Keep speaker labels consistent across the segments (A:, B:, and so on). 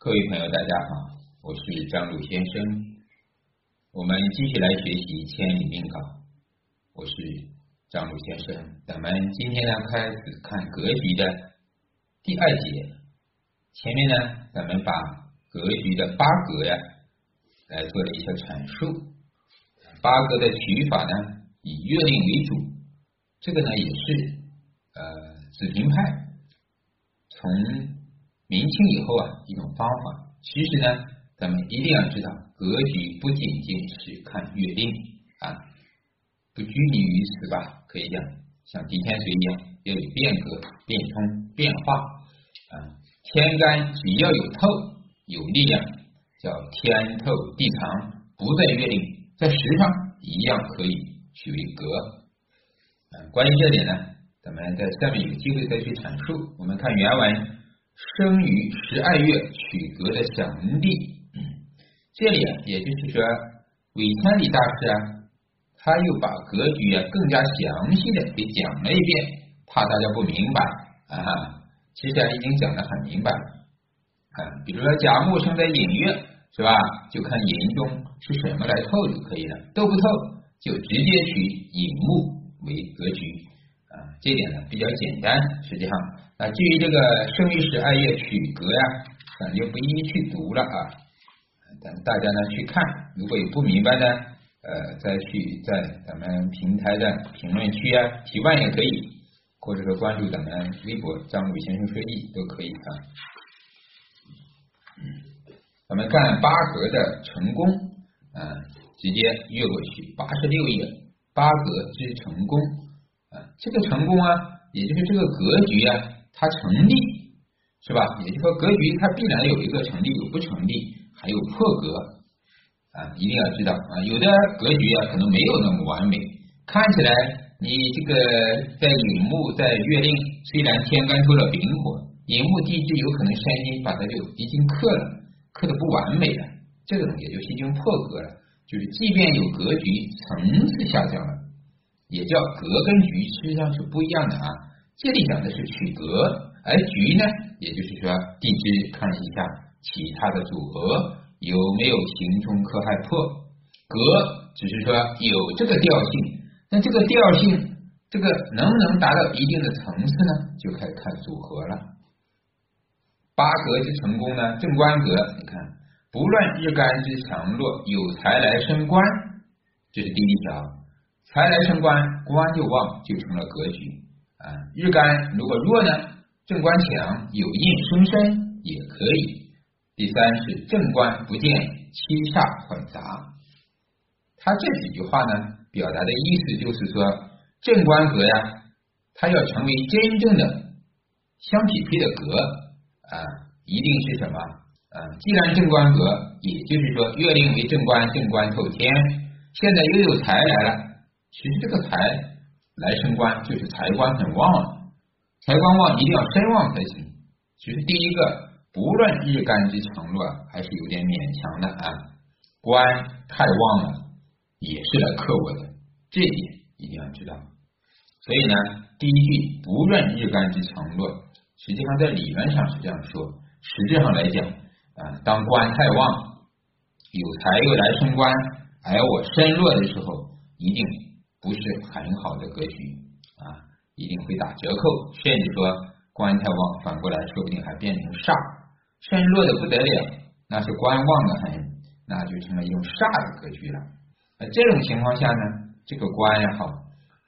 A: 各位朋友，大家好，我是张鲁先生。我们继续来学习《千里命稿》，我是张鲁先生。咱们今天呢，开始看格局的第二节。前面呢，咱们把格局的八格呀，来做了一些阐述。八格的取法呢，以月令为主，这个呢，也是呃子平派从。明清以后啊，一种方法，其实呢，咱们一定要知道，格局不仅仅是看月令啊，不拘泥于此吧？可以讲，像地天水一样，要有变革、变通、变化啊。天干只要有透、有力量，叫天透地长，不在月令，在时上一样可以取为格。啊，关于这点呢，咱们在下面有机会再去阐述。我们看原文。生于十二月取格的小文帝，这里啊，也就是说，韦千里大师啊，他又把格局啊更加详细的给讲了一遍，怕大家不明白啊。其实啊，已经讲的很明白啊。比如说甲木生在寅月，是吧？就看寅中是什么来透就可以了，都不透就直接取寅木为格局啊。这点呢比较简单，实际上。啊，至于这个生于十二月曲格呀，咱就不一一去读了啊。等大家呢去看，如果有不明白的，呃，再去在咱们平台的评论区啊提问也可以，或者说关注咱们微博张伟先生说艺都可以啊。嗯咱们看八格的成功，啊，直接越过去，八十六页八格之成功啊，这个成功啊，也就是这个格局啊。它成立是吧？也就是说，格局它必然有一个成立，有不成立，还有破格啊，一定要知道啊。有的格局啊，可能没有那么完美，看起来你这个在寅木在月令，虽然天干出了丙火，寅木地支有可能山金把它就已经克了，克的不完美了，这种也就是已经破格了。就是即便有格局，层次下降了，也叫格跟局实际上是不一样的啊。这里讲的是取格，而局呢，也就是说地支看一下其他的组合有没有行冲克害破，格只是说有这个调性，那这个调性这个能不能达到一定的层次呢？就开始看组合了。八格之成功呢，正官格，你看不论日干之强弱，有财来生官，这是第一条，财来生官，官就旺，就成了格局。啊，日干如果弱呢，正官强有印生身也可以。第三是正官不见七煞混杂。他这几句话呢，表达的意思就是说，正官格呀，它要成为真正的相匹配的格啊，一定是什么啊？既然正官格，也就是说月令为正官，正官透天，现在又有财来了，其实这个财。来升官就是财官很旺了，财官旺一定要身旺才行。其实第一个，不论日干之强弱，还是有点勉强的啊。官太旺了，也是来克我的，这一点一定要知道。所以呢，第一句不论日干之强弱，实际上在理论上是这样说，实质上来讲啊，当官太旺，有财又来升官，而我身弱的时候，一定。不是很好的格局啊，一定会打折扣，甚至说官太旺，反过来说不定还变成煞，身弱的不得了，那是官旺的很，那就成了一种煞的格局了。那这种情况下呢，这个官也好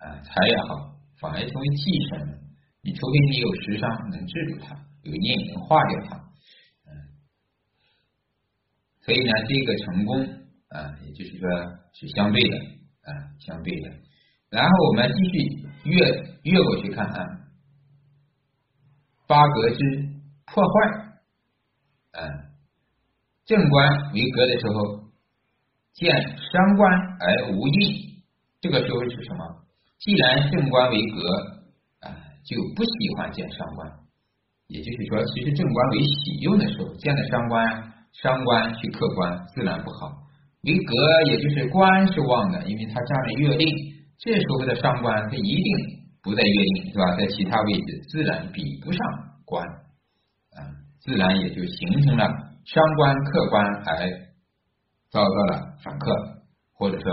A: 啊，财也好，反而成为忌神了。你除非你有食伤能制住它，有印能化掉它，嗯，所以呢，这个成功啊，也就是说是相对的。啊，相对的，然后我们继续越越过去看啊，八格之破坏，嗯，正官为格的时候，见伤官而无印，这个时候是什么？既然正官为格啊，就不喜欢见伤官，也就是说，其实正官为喜用的时候，见了伤官，伤官去克官，自然不好。为格，也就是官是旺的，因为它占了月令，这时候的上官他一定不在月令，是吧？在其他位置，自然比不上官啊，自然也就形成了伤官克官而遭到了反克，或者说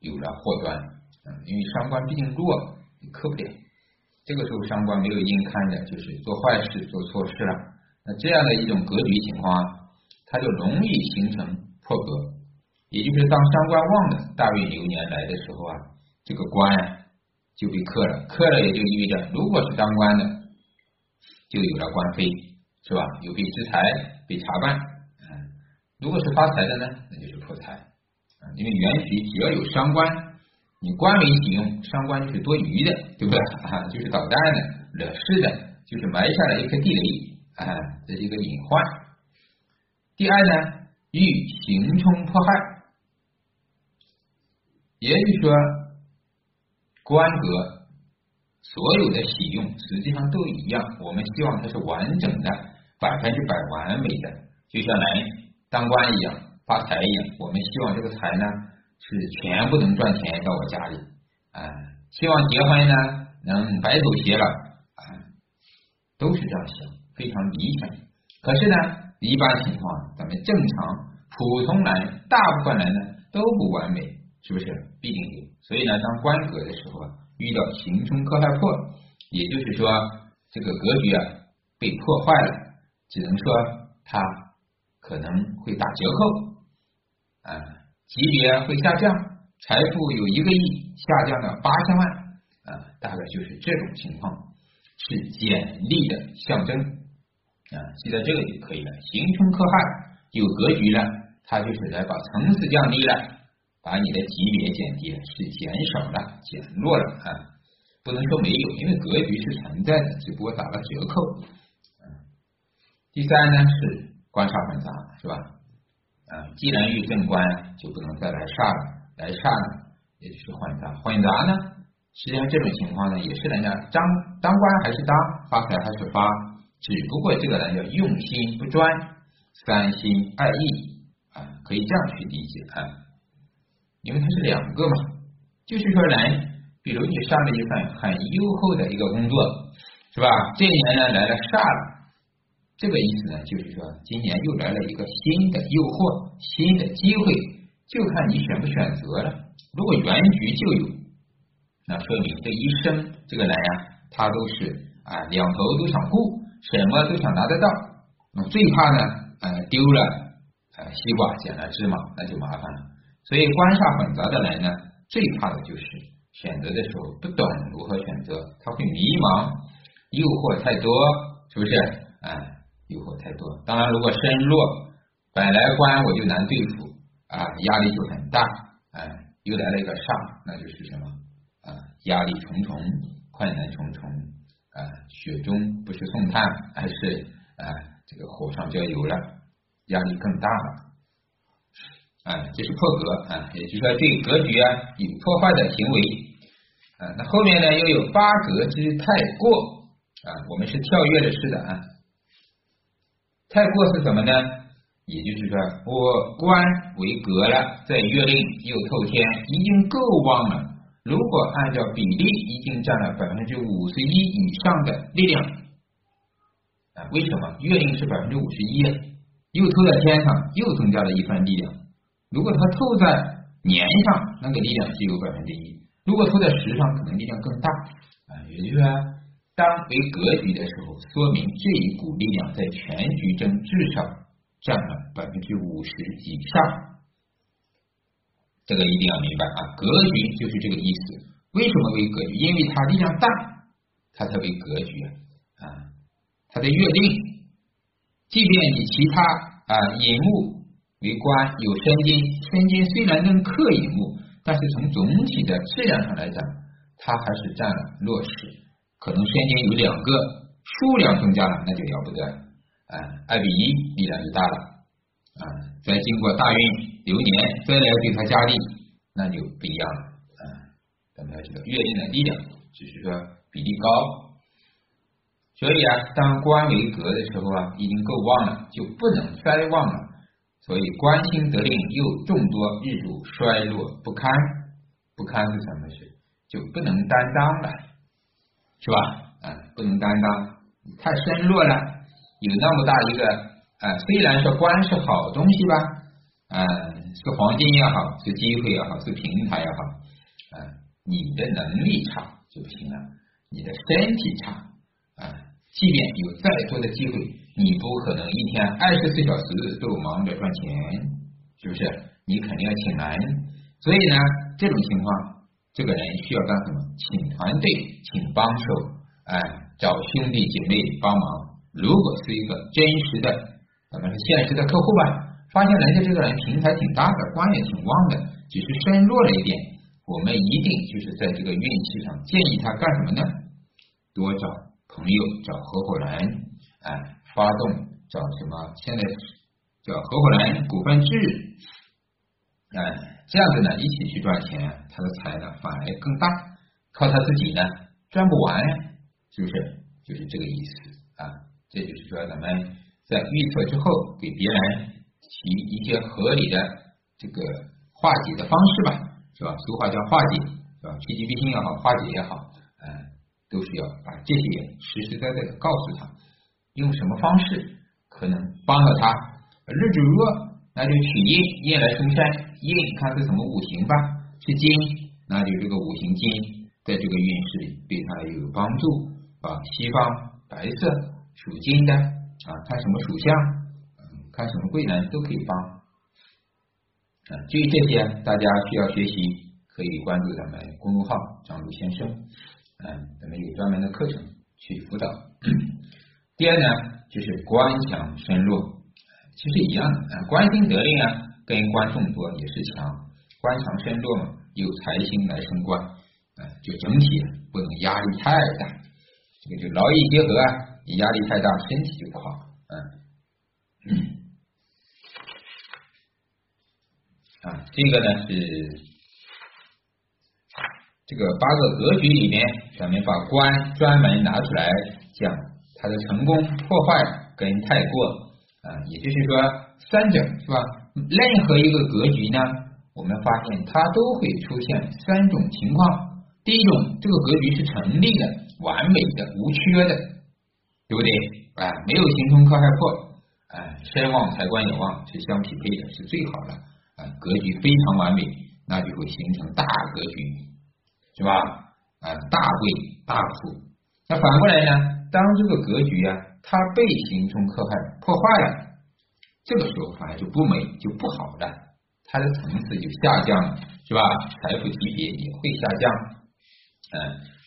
A: 有了祸端，嗯，因为伤官毕竟弱，你克不了。这个时候伤官没有阴看着，就是做坏事、做错事了。那这样的一种格局情况啊，它就容易形成破格。也就是当伤官旺的大运流年来的时候啊，这个官就被克了，克了也就意味着，如果是当官的，就有了官非，是吧？有被制裁、被查办。嗯，如果是发财的呢，那就是破财。啊，因为原局只要有伤官，你官为己用，伤官就是多余的，对不对？啊，就是捣蛋的、惹事的，就是埋下了一颗地雷。啊，这是一个隐患。第二呢，遇行冲迫害，也就是说，官格所有的喜用实际上都一样。我们希望它是完整的，百分之百完美的，就像来当官一样，发财一样。我们希望这个财呢是全部能赚钱到我家里啊，希望结婚呢能白头偕老啊，都是这样想。非常理想，可是呢，一般情况，咱们正常普通人，大部分人呢都不完美，是不是？必定有。所以呢，当官格的时候啊，遇到行冲克害破，也就是说，这个格局啊被破坏了，只能说它可能会打折扣啊，级别会下降，财富有一个亿下降到八千万啊，大概就是这种情况，是简历的象征。啊，记得这个就可以了。行冲克害有格局了，它就是来把层次降低了，把你的级别减低，是减少了、减弱了啊。不能说没有，因为格局是存在的，只不过打了折扣。第三呢是官煞混杂，是吧？啊，既然遇正官，就不能再来煞了，来煞呢，也就是混杂。混杂呢，实际上这种情况呢，也是人家当当官还是当，发财还是发。只不过这个人叫用心不专，三心二意啊，可以这样去理解啊，因为它是两个嘛，就是说人，比如你上了一份很优厚的一个工作，是吧？这一年呢来了煞了，这个意思呢，就是说今年又来了一个新的诱惑，新的机会，就看你选不选择了。如果原局就有，那说明这一生这个人呀，他都是啊两头都想顾。什么都想拿得到，那最怕呢？呃，丢了呃西瓜捡了芝麻，那就麻烦了。所以官煞混杂的人呢，最怕的就是选择的时候不懂如何选择，他会迷茫，诱惑太多，是不是？啊，诱惑太多。当然，如果身弱，本来官我就难对付啊，压力就很大，啊，又来了一个煞，那就是什么？啊，压力重重，困难重重。啊，雪中不是送炭，而是啊，这个火上浇油了，压力更大了。啊，这是破格啊，也就是说对格局啊有破坏的行为啊。那后面呢又有八格之太过啊，我们是跳跃的式的啊。太过是什么呢？也就是说我官为格了，在月令又透天，已经够旺了。如果按照比例，已经占了百分之五十一以上的力量啊？为什么月令是百分之五十一，又透在天上，又增加了一份力量？如果它透在年上，那个力量只有百分之一；如果透在时上，可能力量更大啊。也就是说，当为格局的时候，说明这一股力量在全局中至少占了百分之五十以上。这个一定要明白啊，格局就是这个意思。为什么为格局？因为它力量大，它才为格局啊。它的月令，即便你其他啊引木为官有申金，申金虽然能克乙木，但是从总体的质量上来讲，它还是占了弱势。可能申金有两个，数量增加了，那就了不得啊，二比一，力量就大了啊。再经过大运。流年再来对它加力，那就不一样了啊！咱们要知道月令的力量，只是说比例高，所以啊，当官为格的时候啊，已经够旺了，就不能衰旺了。所以官星得令又众多，日主衰落不堪，不堪是什么事？就不能担当了，是吧？啊，不能担当，太身弱了，有那么大一个啊，虽然说官是好东西吧，啊，是黄金也好，是机会也好，是平台也好，啊，你的能力差就不行了，你的身体差，啊，即便有再多的机会，你不可能一天二十四小时都忙着赚钱，是不是？你肯定要请人，所以呢，这种情况，这个人需要干什么？请团队，请帮手，哎，找兄弟姐妹帮忙。如果是一个真实的，咱们是现实的客户吧，发现人家这个人平台挺大的，官也挺旺的，只是身弱了一点，我们一定就是在这个运气上建议他干什么呢？多找朋友，找合伙人，哎，发动找什么？现在叫合伙人股份制，哎，这样子呢，一起去赚钱，他的财呢反而更大，靠他自己呢赚不完，是不是？就是这个意思啊。这就是说，咱们在预测之后，给别人提一些合理的这个化解的方式吧，是吧？俗话叫化解，是吧？趋吉避凶也好，化解也好，嗯，都是要把这些实实在在的告诉他，用什么方式可能帮到他。日主弱，那就取印，印来生山，印看是什么五行吧？是金，那就这个五行金在这个运势里对他有帮助，啊，西方白色。属金的啊，看什么属相，看什么贵人都可以帮啊。至于这些，大家需要学习，可以关注咱们公众号张璐先生，嗯，咱们有专门的课程去辅导。第二呢，就是官强身弱，其实一样的啊，官星得令啊，跟官众多也是强，官强身弱嘛，有财星来升官，啊，就整体不能压力太大，这个就劳逸结合啊。你压力太大，身体就不好。嗯，啊，这个呢是这个八个格局里面，咱们把官专门拿出来讲它的成功、破坏跟太过啊，也就是说三者是吧？任何一个格局呢，我们发现它都会出现三种情况。第一种，这个格局是成立的、完美的、无缺的。对不对？啊，没有形成克害破，啊，身旺财官也旺，是相匹配的，是最好的，啊，格局非常完美，那就会形成大格局，是吧？啊，大贵大富。那反过来呢？当这个格局啊，它被形冲克害破坏了，这个时候反而就不美，就不好了，它的层次就下降了，是吧？财富级别也会下降，嗯，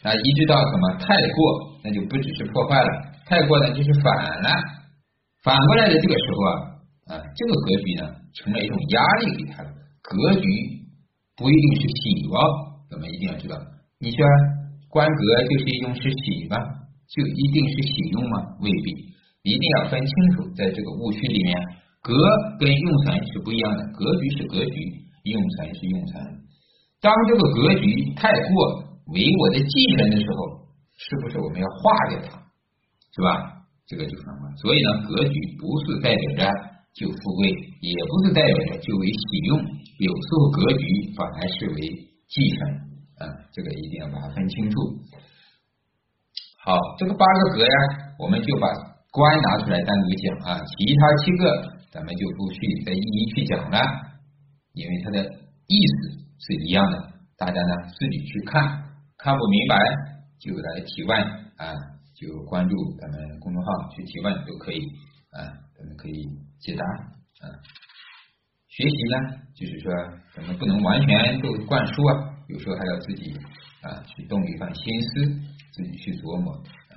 A: 那一直到什么太过，那就不只是破坏了。太过呢，就是反了，反过来的这个时候啊，啊，这个格局呢，成了一种压力给他了。格局不一定是喜哦，咱们一定要知道。你说官格就是一种是喜吧？就一定是喜用吗？未必，一定要分清楚，在这个误区里面，格跟用神是不一样的。格局是格局，用神是用神。当这个格局太过为我的忌神的时候，是不是我们要化掉它？是吧？这个就是什么？所以呢，格局不是代表着就富贵，也不是代表着就为喜用，有时候格局反而是为忌神啊，这个一定要把它分清楚。好，这个八个格呀，我们就把官拿出来单独讲啊，其他七个咱们就不去再一一去讲了，因为它的意思是一样的，大家呢自己去看看不明白就来提问啊。就关注咱们公众号去提问都可以啊，咱们可以解答啊。学习呢，就是说咱们不能完全都灌输啊，有时候还要自己啊去动一番心思，自己去琢磨啊，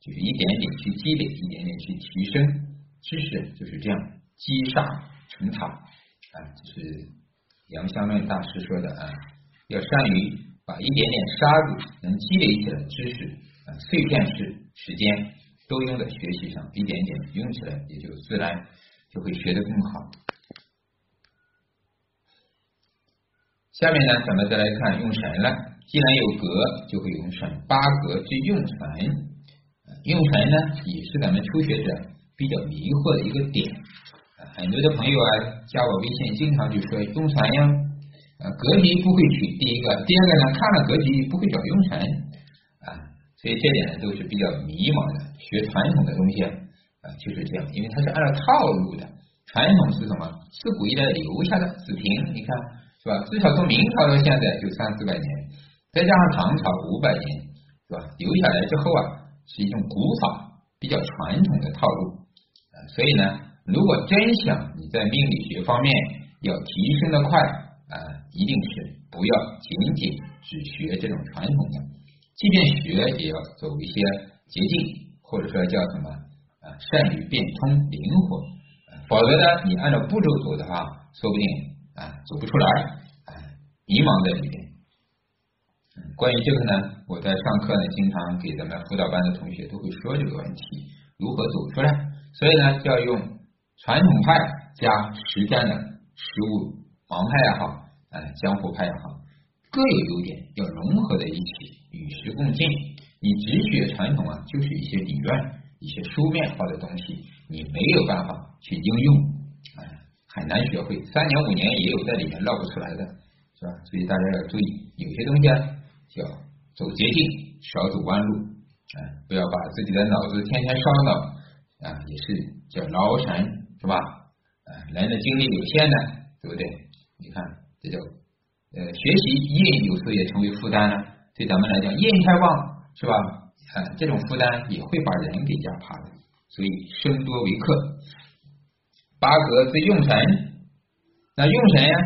A: 就是一点点去积累，一点点去提升知识，就是这样积沙成塔啊。这是杨香论大师说的啊，要善于把一点点沙子能积累起来的知识啊。碎片式时间都用在学习上，一点点用起来，也就自然就会学得更好。下面呢，咱们再来看用神了。既然有格，就会用神。八格之用神，用神呢，也是咱们初学者比较迷惑的一个点。很多的朋友啊，加我微信，经常就说用神呀，呃，格局不会取。第一个，第二个呢，看了格局不会找用神啊。所以这点呢都是比较迷茫的，学传统的东西，啊，就是这样，因为它是按照套路的。传统是什么？自古以来留下的子平，你看是吧？至少从明朝到现在就三四百年，再加上唐朝五百年，是吧？留下来之后啊，是一种古法，比较传统的套路。所以呢，如果真想你在命理学方面要提升的快啊，一定是不要仅仅只学这种传统的，即便学也要走一些捷径，或者说叫什么啊，善于变通灵活。否则呢，你按照步骤走的话，说不定啊走不出来，啊迷茫在里面。关于这个呢，我在上课呢，经常给咱们辅导班的同学都会说这个问题，如何走出来。所以呢，就要用传统派加实战的实物，盲派也好，哎江湖派也好，各有优点，要融合在一起，与时共进。你只学传统啊，就是一些理论。一些书面化的东西，你没有办法去应用，哎，很难学会。三年五年也有在里面绕不出来的，是吧？所以大家要注意，有些东西啊，叫走捷径，少走弯路，哎，不要把自己的脑子天天烧脑，啊，也是叫劳神，是吧？啊，人的精力有限的，对不对？你看，这叫呃，学习业有时候也成为负担了，对咱们来讲，业太旺，是吧？啊，这种负担也会把人给压趴的，所以生多为克。八格之用神，那用神呀，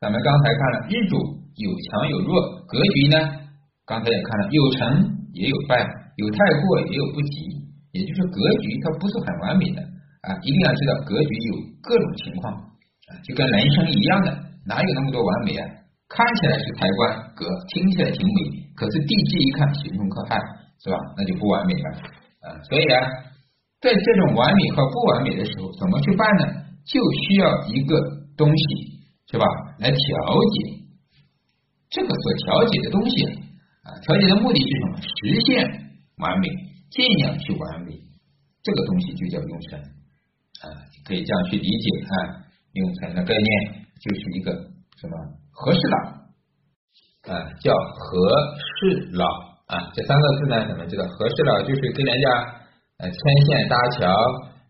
A: 咱们刚才看了日主有强有弱，格局呢，刚才也看了有成也有败，有太过也有不及，也就是格局它不是很完美的啊，一定要知道格局有各种情况啊，就跟人生一样的，哪有那么多完美啊？看起来是财官格，听起来挺美，可是地支一看，刑冲克害。是吧？那就不完美了啊！所以啊，在这种完美和不完美的时候，怎么去办呢？就需要一个东西，是吧？来调节这个所调节的东西啊，调节的目的是什么？实现完美，尽量去完美。这个东西就叫用神啊，可以这样去理解啊。用神的概念就是一个什么合适了啊，叫合适了。啊，这三个字呢，咱们知道合适了，就是跟人家呃牵线搭桥，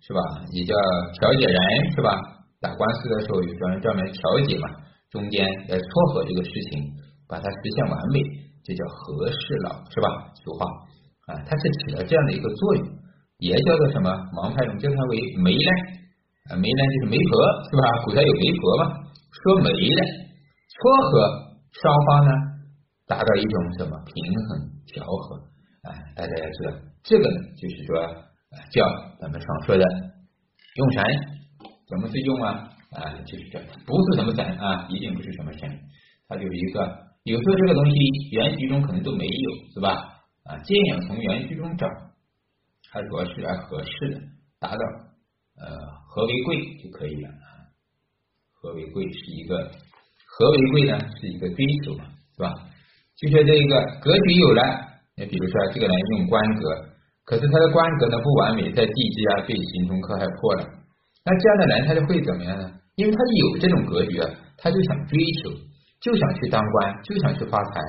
A: 是吧？也叫调解人，是吧？打官司的时候有专门专门调解嘛，中间来撮合这个事情，把它实现完美，这叫和事佬，是吧？俗话啊，它是起了这样的一个作用，也叫做什么？盲派中叫它为媒呢，啊，媒呢就是媒婆，是吧？古代有媒婆嘛，说媒的撮合双方呢，达到一种什么平衡？调和，哎，大家要知道，这个呢，就是说，叫咱们常说的用神，怎么是用啊？啊，就是这，不是什么神啊，一定不是什么神，它就是一个，有时候这个东西原局中可能都没有，是吧？啊，尽量从原局中找，它主要是来合适的，达到呃和为贵就可以了啊。和为贵是一个，和为贵呢是一个追求嘛，是吧？就说这个格局有了，你比如说这个人用官格，可是他的官格呢不完美，在地支啊被刑冲克害破了，那这样的人他就会怎么样呢？因为他有这种格局啊，他就想追求，就想去当官，就想去发财，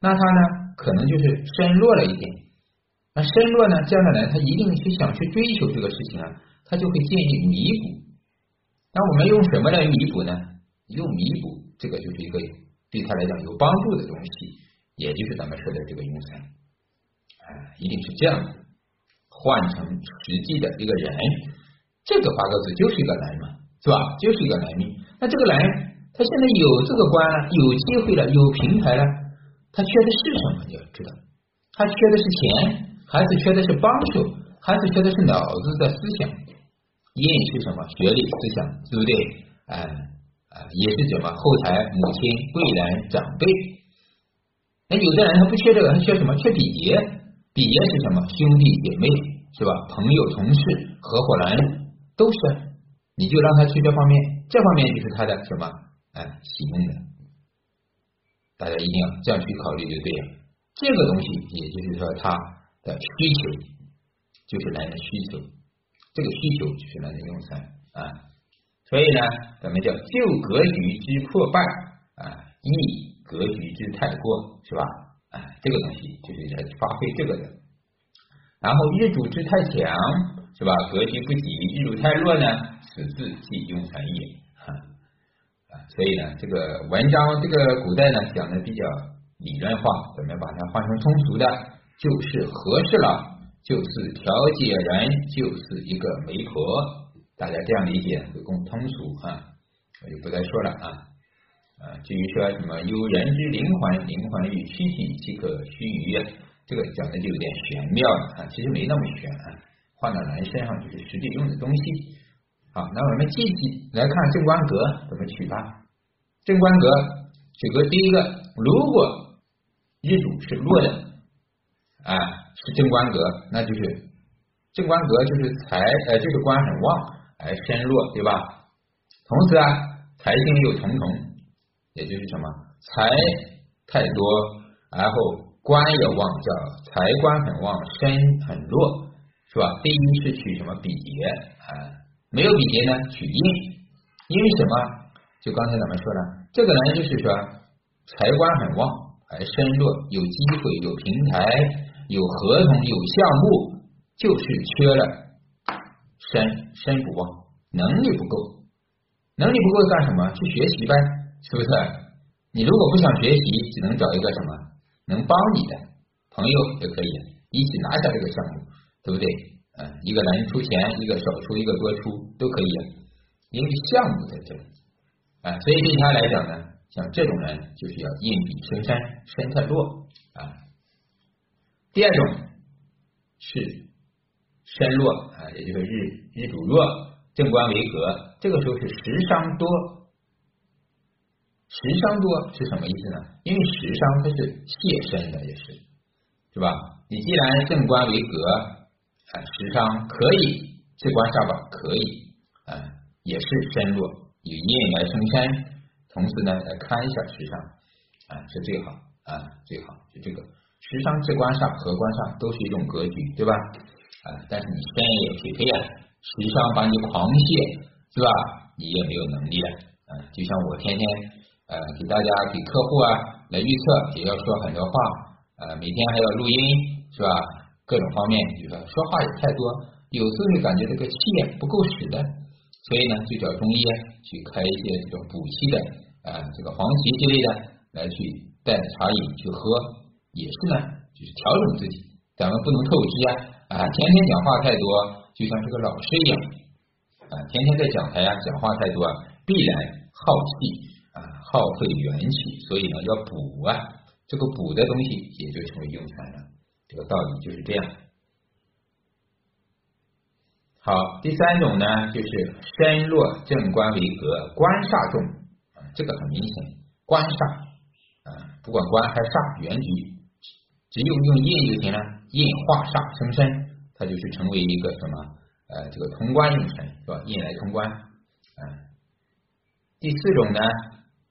A: 那他呢可能就是身弱了一点，那身弱呢，这样的人他一定去想去追求这个事情啊，他就会建议弥补。那我们用什么来弥补呢？用弥补，这个就是一个对他来讲有帮助的东西。也就是咱们说的这个用神，啊，一定是这样的，换成实际的一个人，这个八个字就是一个人嘛，是吧？就是一个人命。那这个人，他现在有这个官了，有机会了，有平台了，他缺的是什么？你要知道，他缺的是钱，还是缺的是帮手，还是缺的是脑子的思想？印是什么？学历、思想，对不对？啊啊，也是什么？后台母亲、贵人、长辈。那有的人他不缺这个，他缺什么？缺礼节。比劫是什么？兄弟姐妹是吧？朋友、同事、合伙人都是。你就让他去这方面，这方面就是他的什么？哎，喜用的。大家一定要这样去考虑就对了。这个东西也就是说他的需求，就是男人需求。这个需求就是男人用神啊。所以呢，咱们叫旧格局之破败啊，易。格局之太过是吧？哎，这个东西就是来发挥这个的。然后日主之太强，是吧？格局不济，日主太弱呢，此字即用残也。啊，所以呢，这个文章这个古代呢讲的比较理论化，咱们把它换成通俗的，就是合适了，就是调解人，就是一个媒婆，大家这样理解会更通俗哈。我就不再说了啊啊，至于说什么有人之灵魂，灵魂与躯体即可须臾，这个讲的就有点玄妙了啊，其实没那么玄啊，换到人身上就是实际用的东西。好，那我们继续来看正官格怎么取它。正官格取个第一个，如果日主是弱的啊，是正官格，那就是正官格就是财呃，就是官很旺而身弱，对吧？同时啊，财星又重重，也就是什么财太多，然后官也旺，叫财官很旺，身很弱，是吧？第一是取什么比劫啊？没有比劫呢，取印，因为什么？就刚才咱们说了，这个人就是说财官很旺而身弱，有机会、有平台、有合同、有项目，就是缺了身身不旺，能力不够，能力不够干什么？去学习呗，是不是？你如果不想学习，只能找一个什么能帮你的朋友也可以一起拿下这个项目，对不对？嗯，一个人出钱，一个少出，一个多出都可以，因为项目在这里啊，所以对他来讲呢，像这种人就是要硬比生山，身太弱啊。第二种是身弱啊，也就是日日主弱，正官为格，这个时候是食伤多，食伤多是什么意思呢？因为食伤它是泄身的，也是是吧？你既然正官为格。啊时伤可以，这官下榜可以，啊，也是身弱，有印来生身，同时呢来看一下时伤，啊是最好，啊最好就这个时伤这官煞和官煞都是一种格局，对吧？啊，但是你身也匹配啊，时伤把你狂泄，是吧？你也没有能力了，啊，就像我天天呃给大家给客户啊来预测，也要说很多话，呃每天还要录音，是吧？各种方面，比如说说话也太多，有时候就感觉这个气不够使的，所以呢，就找中医去开一些这种补气的啊，这个黄芪之类的来去带茶饮去喝，也是呢，就是调整自己。咱们不能透支啊啊，天天讲话太多，就像这个老师一样啊，天天在讲台呀讲话太多，必然耗气，耗费元气，所以呢要补啊，这个补的东西也就成为用财了。这个道理就是这样。好，第三种呢，就是身弱正官为格，官煞重啊，这个很明显，官煞啊，不管官还是煞，原局只用用印就行了，印化煞生身，它就是成为一个什么呃，这个通关用神是吧？印来通关啊。第四种呢，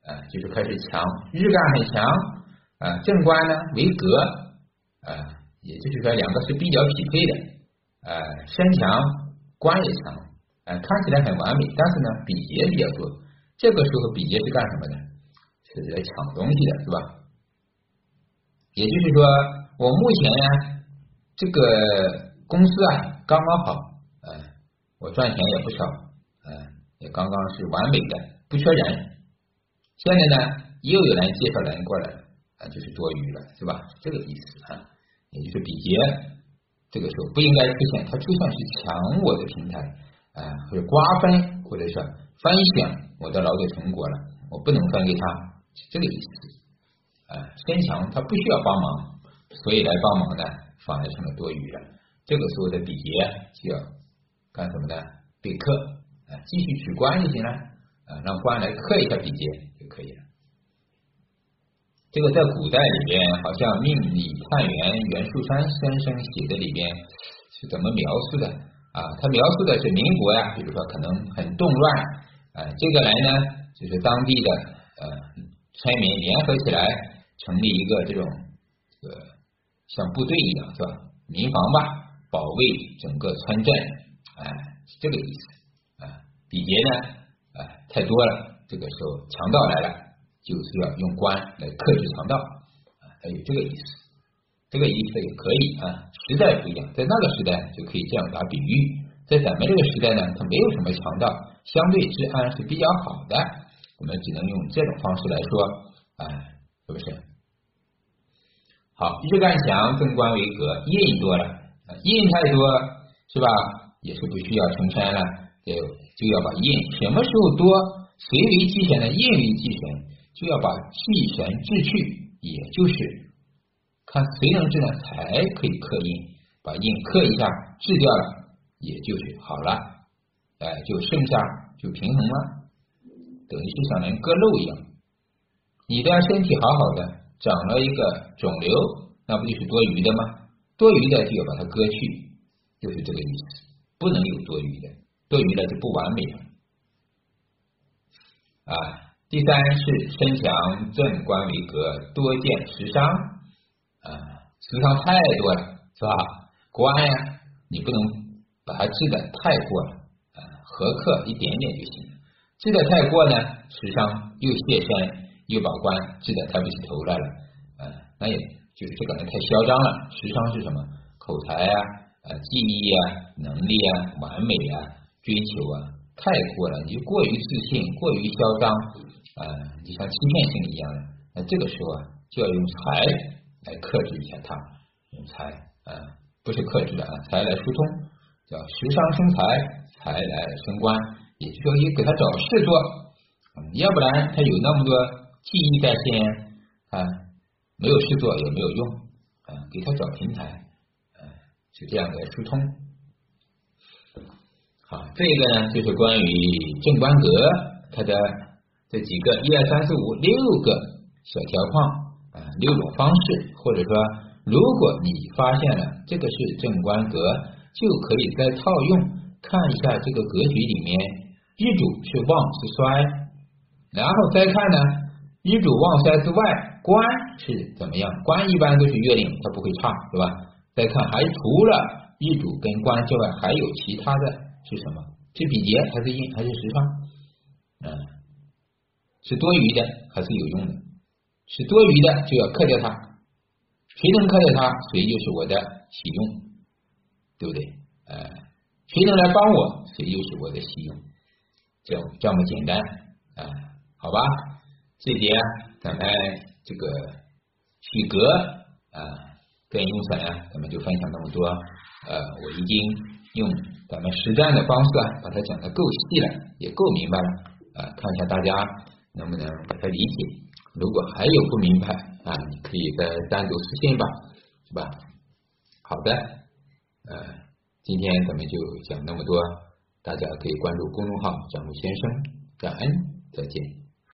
A: 啊，就是开始强，日干很强啊，正官呢为格啊。也就是说，两个是比较匹配的，啊，身强，官也强，啊，看起来很完美，但是呢，比劫比较多。这个时候比劫是干什么的？是来抢东西的，是吧？也就是说，我目前呢，这个公司啊，刚刚好，呃，我赚钱也不少，呃，也刚刚是完美的，不缺人。现在呢，又有人介绍人过来，啊，就是多余了，是吧？这个意思啊。也就是比劫，这个时候不应该出现，它就算是抢我的平台啊，或者瓜分，或者是分享我的劳动成果了，我不能分给他，是这个意思啊。先强他不需要帮忙，所以来帮忙呢，反而成了多余了。这个时候的比劫就要干什么呢？被克啊，继续取关就行了啊，让官来刻一下笔节就可以了。这个在古代里边，好像《命理探员袁树山先生写的里边是怎么描述的啊？他描述的是民国呀，比如说可能很动乱啊，这个来呢，就是当地的呃村民联合起来成立一个这种呃像部队一样是吧？民防吧，保卫整个村镇，哎，是这个意思啊。比劫呢，太多了，这个时候强盗来了。就是要用官来克制强盗啊，它有这个意思，这个意思也可以啊。时代不一样，在那个时代就可以这样打比喻在咱们这个时代呢，它没有什么强盗，相对治安是比较好的。我们只能用这种方式来说，啊，是不是？好，日干强，正官为格，印多了，印太多是吧？也是不需要成山了，就就要把印什么时候多，谁为忌神呢？印为忌神，就要把忌神制去，也就是看谁能治呢，才可以克印，把印克一下，治掉了，也就是好了，哎，就剩下就平衡了，等于是像人割肉一样。你的身体好好的，长了一个肿瘤，那不就是多余的吗？多余的就要把它割去，就是这个意思。不能有多余的，多余的就不完美了啊。第三是身强正官为格，多见食伤啊，食伤太多了是吧？官呀，你不能把它治的太过了啊，合克一点点就行了。治的太过呢，食伤又泄身，又把官治的抬不起头来了啊，那也就是这个人太嚣张了。食伤是什么？口才啊。啊，记忆啊，能力啊，完美啊，追求啊，太过了，你就过于自信，过于嚣张啊，你像欺骗性一样的。那这个时候啊，就要用财来克制一下它，用财啊，不是克制的啊，财来疏通，叫食伤生财，财来升官，也就是说，你给他找事做，要不然他有那么多记忆在先啊，没有事做也没有用啊，给他找平台。啊是这样的疏通，啊，这个呢就是关于正官格它的这几个一二三四五六个小条框啊，六种方式，或者说，如果你发现了这个是正官格，就可以再套用看一下这个格局里面日主是旺是衰，然后再看呢日主旺衰之外，官是怎么样？官一般都是月令，它不会差，对吧？再看，还除了日主跟官之外，还有其他的是什么？是比劫还是阴还是时伤？嗯，是多余的还是有用的？是多余的就要克掉它，谁能克掉它，谁就是我的喜用，对不对？呃，谁能来帮我，谁就是我的喜用，这这么简单啊？好吧，这节咱们这个取格啊。跟用伞呀，咱们就分享那么多。呃，我已经用咱们实战的方式啊，把它讲的够细了，也够明白了。啊，看一下大家能不能把它理解。如果还有不明白啊，你可以再单独私信吧，是吧？好的，呃，今天咱们就讲那么多，大家可以关注公众号“蒋木先生”，感恩，再见。